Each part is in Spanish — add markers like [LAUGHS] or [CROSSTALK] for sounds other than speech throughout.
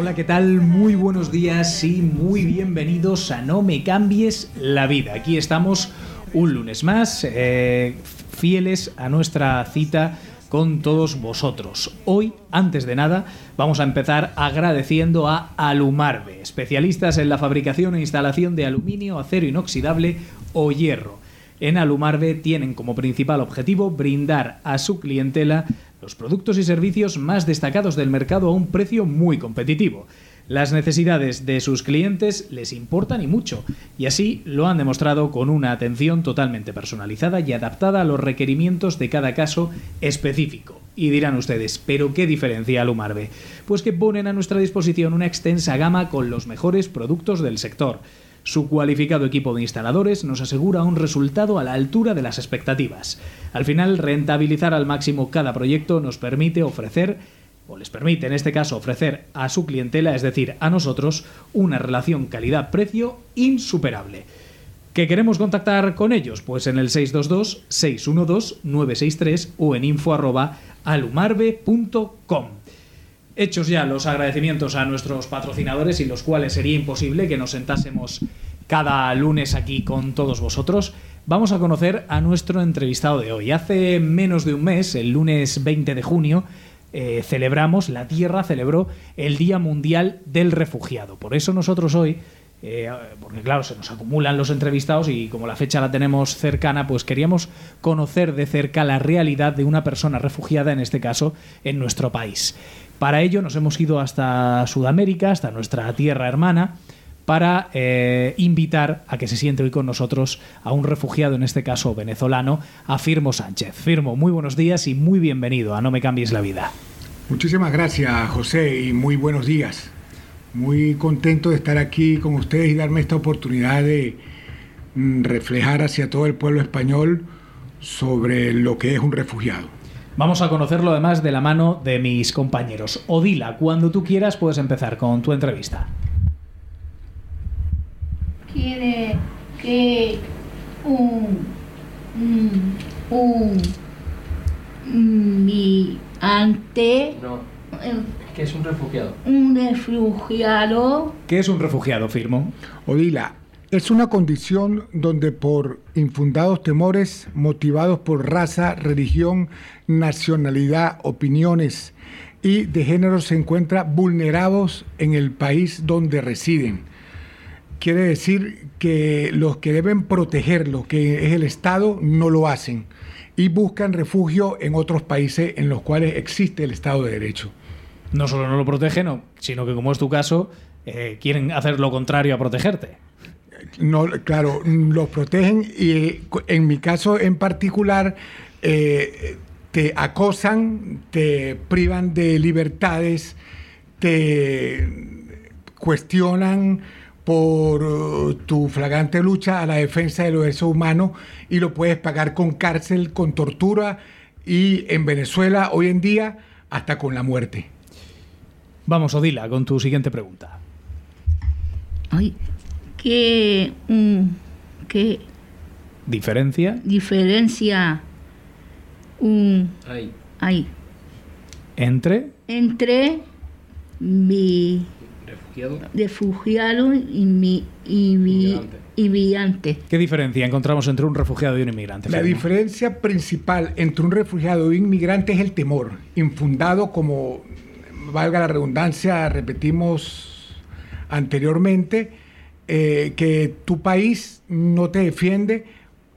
Hola, ¿qué tal? Muy buenos días y muy bienvenidos a No me cambies la vida. Aquí estamos un lunes más, eh, fieles a nuestra cita con todos vosotros. Hoy, antes de nada, vamos a empezar agradeciendo a Alumarbe, especialistas en la fabricación e instalación de aluminio, acero inoxidable o hierro. En Alumarbe tienen como principal objetivo brindar a su clientela los productos y servicios más destacados del mercado a un precio muy competitivo. Las necesidades de sus clientes les importan y mucho, y así lo han demostrado con una atención totalmente personalizada y adaptada a los requerimientos de cada caso específico. Y dirán ustedes, ¿pero qué diferencia Alumarbe? Pues que ponen a nuestra disposición una extensa gama con los mejores productos del sector. Su cualificado equipo de instaladores nos asegura un resultado a la altura de las expectativas. Al final, rentabilizar al máximo cada proyecto nos permite ofrecer o les permite en este caso ofrecer a su clientela, es decir, a nosotros, una relación calidad-precio insuperable. ¿Qué queremos contactar con ellos? Pues en el 622-612-963 o en info.alumarbe.com. Hechos ya los agradecimientos a nuestros patrocinadores y los cuales sería imposible que nos sentásemos cada lunes aquí con todos vosotros, vamos a conocer a nuestro entrevistado de hoy. Hace menos de un mes, el lunes 20 de junio, eh, celebramos, la Tierra celebró el Día Mundial del Refugiado. Por eso nosotros hoy, eh, porque claro, se nos acumulan los entrevistados y como la fecha la tenemos cercana, pues queríamos conocer de cerca la realidad de una persona refugiada, en este caso, en nuestro país. Para ello nos hemos ido hasta Sudamérica, hasta nuestra tierra hermana, para eh, invitar a que se siente hoy con nosotros a un refugiado, en este caso venezolano, a Firmo Sánchez. Firmo, muy buenos días y muy bienvenido a No me cambies la vida. Muchísimas gracias, José, y muy buenos días. Muy contento de estar aquí con ustedes y darme esta oportunidad de mm, reflejar hacia todo el pueblo español sobre lo que es un refugiado.Amos a conocerlo además de la mano de mis compañeros. Odila, cuando tú quieras puedes empezar con tu entrevista quiere que un, un, un migrante, No, eh, que es un refugiado. un refugiado, ¿Qué es un refugiado, Firmo? Odila, es una condición donde por infundados temores motivados por raza, religión, nacionalidad, opiniones y de género se encuentra vulnerados en el país donde residen. Quiere decir que los que deben protegerlo, que es el Estado, no lo hacen y buscan refugio en otros países en los cuales existe el Estado de Derecho. No solo no lo protegen, no, sino que como es tu caso, eh, quieren hacer lo contrario a protegerte. No, claro, los protegen y eh, en mi caso en particular eh, te acosan, te privan de libertades, te cuestionan por uh, tu flagrante lucha a la defensa de los derechos humanos y lo puedes pagar con cárcel, con tortura y en Venezuela hoy en día hasta con la muerte. Vamos, Odila, con tu siguiente pregunta. ay, que, mm, que ¿Diferencia diferencia Ahí. hay entre entre mi Refugiado. refugiado y mi y mi Inmigrante. ¿Qué diferencia encontramos entre un refugiado y un inmigrante? La diferencia principal entre un refugiado y un inmigrante es el temor, infundado como, valga la redundancia, repetimos anteriormente, eh, que tu país no te defiende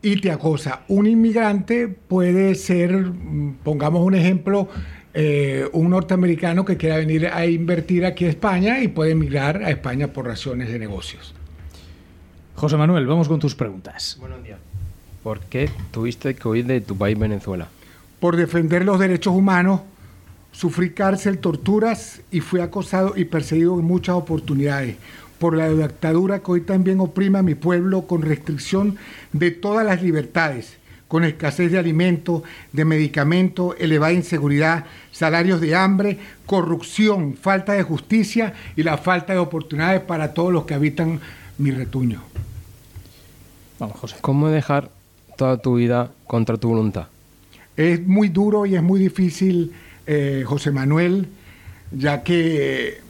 y te acosa. Un inmigrante puede ser, mm, pongamos un ejemplo, eh, un norteamericano que quiera venir a invertir aquí a España y puede emigrar a España por razones de negocios. José Manuel, vamos con tus preguntas. Buenos días. ¿Por qué tuviste que huir de tu país Venezuela? Por defender los derechos humanos, sufrí cárcel, torturas y fui acosado y perseguido en muchas oportunidades. Por la dictadura que hoy también oprime a mi pueblo con restricción de todas las libertades, con escasez de alimentos, de medicamentos, elevada inseguridad, salarios de hambre, corrupción, falta de justicia y la falta de oportunidades para todos los que habitan mi retuño. Vamos, José. ¿Cómo dejar toda tu vida contra tu voluntad? Es muy duro y es muy difícil, eh, José Manuel, ya que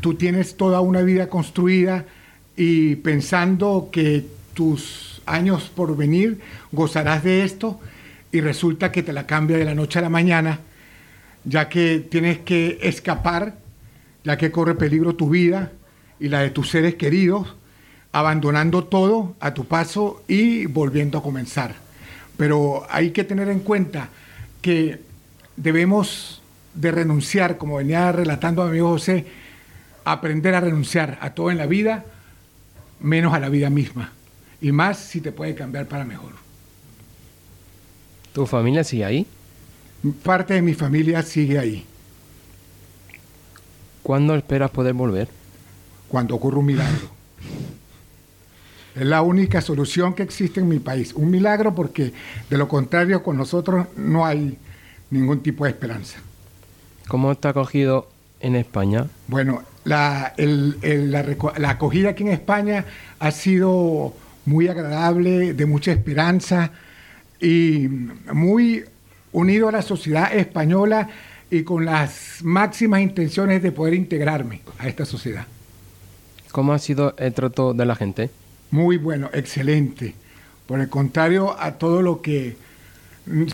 tú tienes toda una vida construida y pensando que tus años por venir gozarás de esto y resulta que te la cambia de la noche a la mañana, ya que tienes que escapar, ya que corre peligro tu vida y la de tus seres queridos, abandonando todo a tu paso y volviendo a comenzar. Pero hay que tener en cuenta que debemos de renunciar, como venía relatando mi amigo José, aprender a renunciar a todo en la vida, menos a la vida misma. Y más si te puede cambiar para mejor. ¿Tu familia sigue ahí? Parte de mi familia sigue ahí. ¿Cuándo esperas poder volver? Cuando ocurre un milagro. Es la única solución que existe en mi país. Un milagro porque de lo contrario con nosotros no hay ningún tipo de esperanza. ¿Cómo ha acogido en España? Bueno, la, el- el- la acogida aquí en España ha sido muy agradable, de mucha esperanza y muy unido a la sociedad española y con las máximas intenciones de poder integrarme a esta sociedad. ¿Cómo ha sido el trato de la gente? Muy bueno, excelente. Por el contrario a todo lo que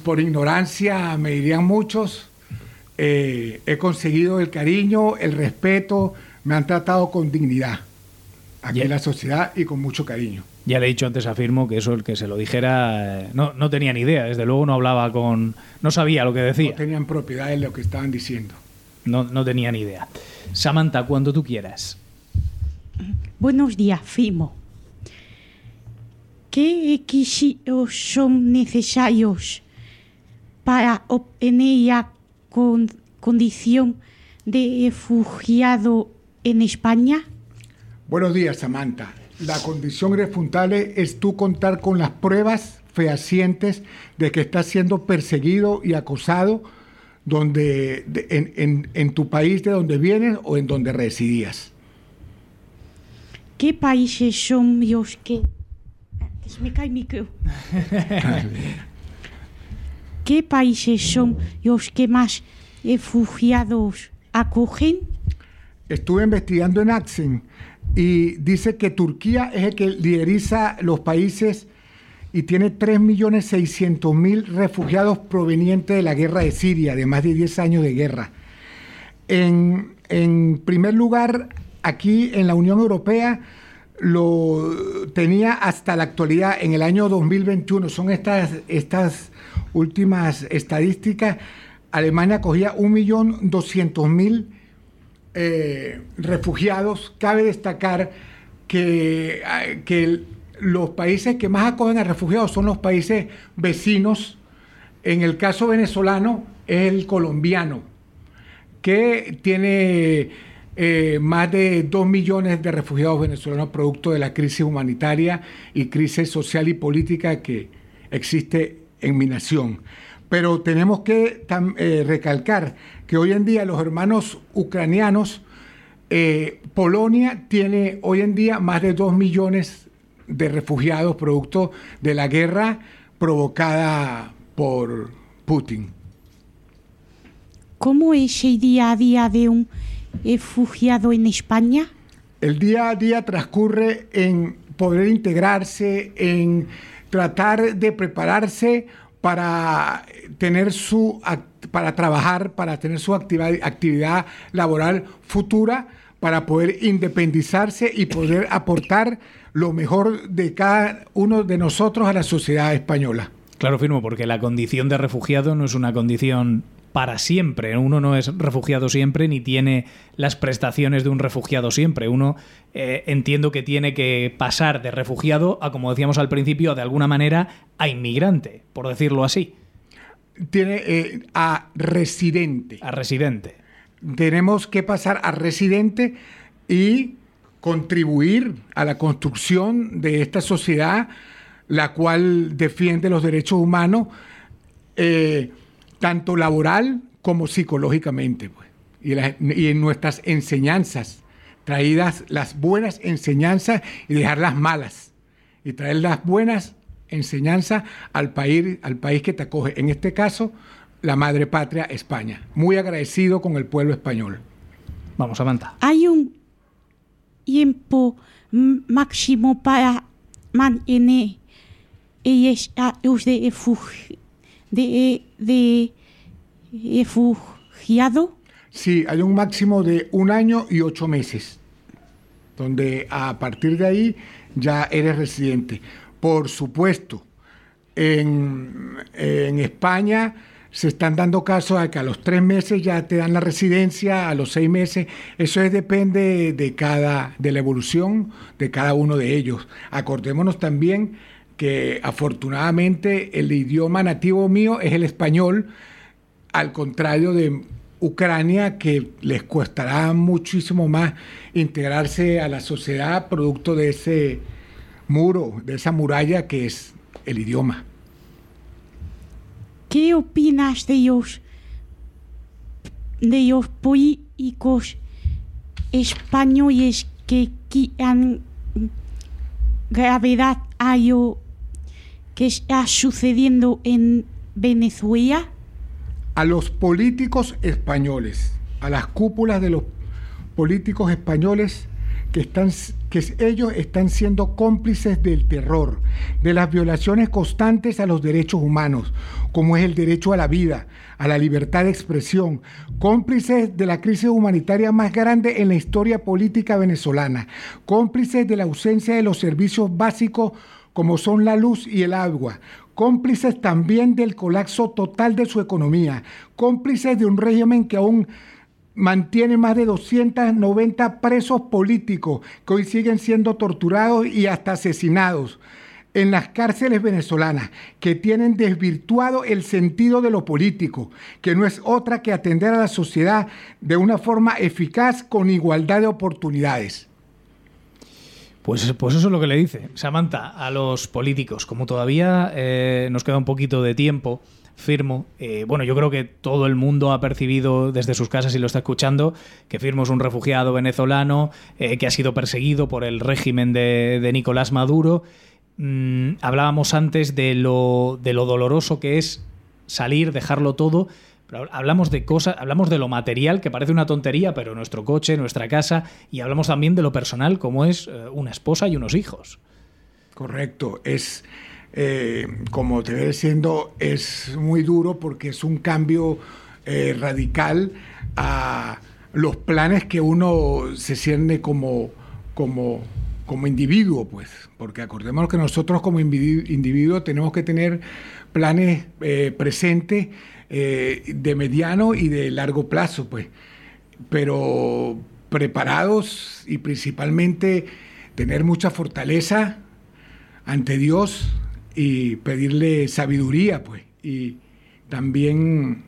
por ignorancia me dirían muchos, eh, he conseguido el cariño, el respeto, me han tratado con dignidad aquí en la sociedad y con mucho cariño. Ya le he dicho antes a Firmo que eso, el que se lo dijera, eh, no, no tenía ni idea. Desde luego no hablaba con. No sabía lo que No decía. tenían propiedad de lo que estaban diciendo. No, no tenía ni idea. Samantha, cuando tú quieras. Buenos días, Fimo. ¿Qué requisitos son necesarios para obtener la con- condición de refugiado en España? Buenos días, Samantha. La condición irrefutable es tú contar con las pruebas fehacientes de que estás siendo perseguido y acosado donde, de- en, en- en tu país de donde vienes o en donde residías. ¿Qué países son los que... Se me cae. [LAUGHS] [LAUGHS] ¿Qué países son los que más refugiados acogen? Estuve investigando en Axen y dice que Turquía es el que lideriza los países y tiene 3.600.000 refugiados provenientes de la guerra de Siria, de más de 10 años de guerra. En primer lugar, aquí en la Unión Europea lo tenía hasta la actualidad, en el año 2021, son estas, estas últimas estadísticas, Alemania cogía 1.200.000 eh, refugiados. Cabe destacar que, ah, que los países que más acogen a refugiados son los países vecinos. En el caso venezolano es el colombiano, que tiene eh, más de 2 millones de refugiados venezolanos producto de la crisis humanitaria y crisis social y política que existe en mi nación. Pero tenemos que eh, recalcar que hoy en día los hermanos ucranianos, eh, Polonia tiene hoy en día más de 2 millones de refugiados producto de la guerra provocada por Putin. ¿Cómo es el día a día de un refugiado en España? El día a día transcurre en poder integrarse, en tratar de prepararse para tener su para trabajar, para tener su actividad, actividad laboral futura, para poder independizarse y poder aportar lo mejor de cada uno de nosotros a la sociedad española. Claro, firmo, porque la condición de refugiado no es una condición para siempre. Uno no es refugiado siempre ni tiene las prestaciones de un refugiado siempre. Uno eh, entiendo que tiene que pasar de refugiado a, como decíamos al principio, de alguna manera a inmigrante, por decirlo así. Tiene eh, a residente. A residente. Tenemos que pasar a residente y contribuir a la construcción de esta sociedad, la cual defiende los derechos humanos. Eh, tanto laboral como psicológicamente. Pues. Y, la- y en nuestras enseñanzas, traídas las buenas enseñanzas y dejar las malas. Y traer las buenas enseñanzas al país, al país que te acoge. En este caso, la madre patria, España. Muy agradecido con el pueblo español. Vamos, Samantha. Hay un tiempo máximo para mantener el estatus de, de, de refugiado. Sí, hay un máximo de un año y ocho meses, donde a partir de ahí ya eres residente. Por supuesto, en, en España se están dando casos a que a los tres meses ya te dan la residencia, a los seis meses, eso es, depende de cada, de la evolución de cada uno de ellos. Acordémonos también que afortunadamente el idioma nativo mío es el español, al contrario de Ucrania, que les costará muchísimo más integrarse a la sociedad producto de ese muro, de esa muralla que es el idioma. ¿Qué opinas de los, de los políticos españoles que quitan gravedad a que está sucediendo en Venezuela? A los políticos españoles, a las cúpulas de los políticos españoles que, están, que ellos están siendo cómplices del terror, de las violaciones constantes a los derechos humanos, como es el derecho a la vida, a la libertad de expresión, cómplices de la crisis humanitaria más grande en la historia política venezolana, cómplices de la ausencia de los servicios básicos como son la luz y el agua, cómplices también del colapso total de su economía, cómplices de un régimen que aún mantiene más de 290 presos políticos que hoy siguen siendo torturados y hasta asesinados en las cárceles venezolanas, que tienen desvirtuado el sentido de lo político, que no es otra que atender a la sociedad de una forma eficaz con igualdad de oportunidades. Pues, pues eso es lo que le dice Samantha a los políticos. Como todavía eh, nos queda un poquito de tiempo, Firmo, eh, bueno, yo creo que todo el mundo ha percibido desde sus casas y lo está escuchando, que Firmo es un refugiado venezolano eh, que ha sido perseguido por el régimen de, de Nicolás Maduro. Mm, hablábamos antes de lo, de lo doloroso que es salir, dejarlo todo, hablamos de cosas, hablamos de lo material, que parece una tontería, pero nuestro coche, nuestra casa, y hablamos también de lo personal, como es eh, una esposa y unos hijos. Correcto, es eh, como te voy diciendo, es muy duro porque es un cambio eh, radical a los planes que uno se siente como, como, como individuo, pues, porque acordémonos que nosotros como individuo, tenemos que tener planes presentes eh, de mediano y de largo plazo, pues, pero preparados y principalmente tener mucha fortaleza ante Dios y pedirle sabiduría, pues, y también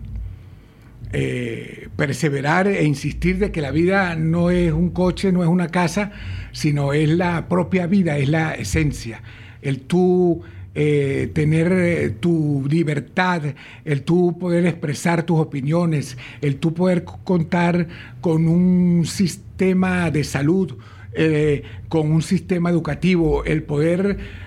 eh, perseverar e insistir de que la vida no es un coche, no es una casa, sino es la propia vida, es la esencia. El tú eh, tener eh, tu libertad, el tú poder expresar tus opiniones, el tú poder contar con un sistema de salud, eh, con un sistema educativo, el poder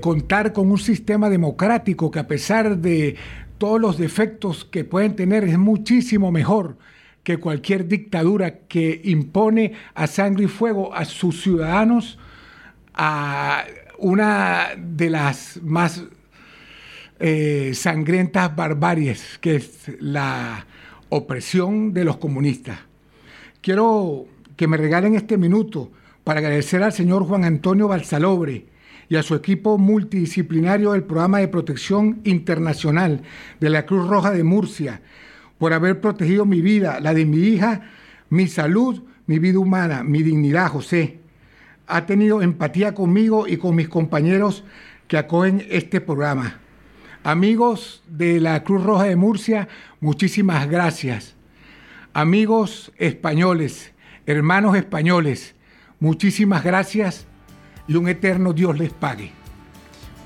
contar con un sistema democrático que a pesar de todos los defectos que pueden tener es muchísimo mejor que cualquier dictadura que impone a sangre y fuego a sus ciudadanos a una de las más eh, sangrientas barbaries, que es la opresión de los comunistas. Quiero que me regalen este minuto para agradecer al señor Juan Antonio Balsalobre y a su equipo multidisciplinario del Programa de Protección Internacional de la Cruz Roja de Murcia, por haber protegido mi vida, la de mi hija, mi salud, mi vida humana, mi dignidad, José. Ha tenido empatía conmigo y con mis compañeros que acogen este programa. Amigos de la Cruz Roja de Murcia, muchísimas gracias. Amigos españoles, hermanos españoles, muchísimas gracias y un eterno Dios les pague.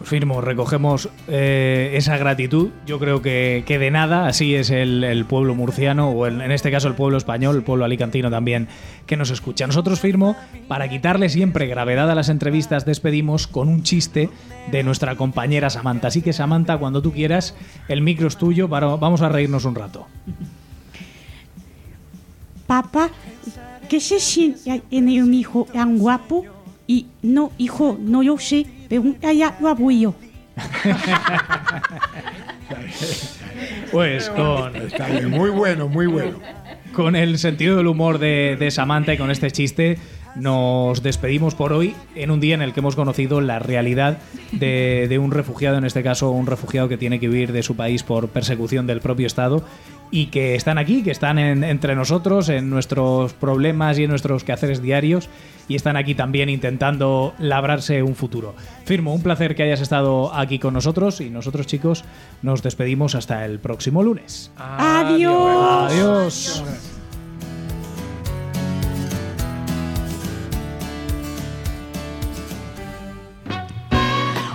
Firmo, recogemos eh, esa gratitud. Yo creo que, que de nada, así es el, el pueblo murciano, o el- en este caso el pueblo español, el pueblo alicantino también, que nos escucha. Nosotros, firmo, para quitarle siempre gravedad a las entrevistas, despedimos con un chiste de nuestra compañera Samantha. Así que, Samantha, cuando tú quieras, el micro es tuyo, vamos a reírnos un rato. Papá, ¿qué se siente tener un hijo tan guapo? Y no, hijo, no lo sé, a abuelo. [LAUGHS] Pues con, Está bien, muy bueno, muy bueno. con el sentido del humor de, de Samantha y con este chiste, nos despedimos por hoy en un día en el que hemos conocido la realidad de, de un refugiado, en este caso un refugiado que tiene que huir de su país por persecución del propio Estado y que están aquí, que están en- entre nosotros, en nuestros problemas y en nuestros quehaceres diarios y están aquí también intentando labrarse un futuro. Firmo, un placer que hayas estado aquí con nosotros y nosotros chicos nos despedimos hasta el próximo lunes. Adiós. Adiós.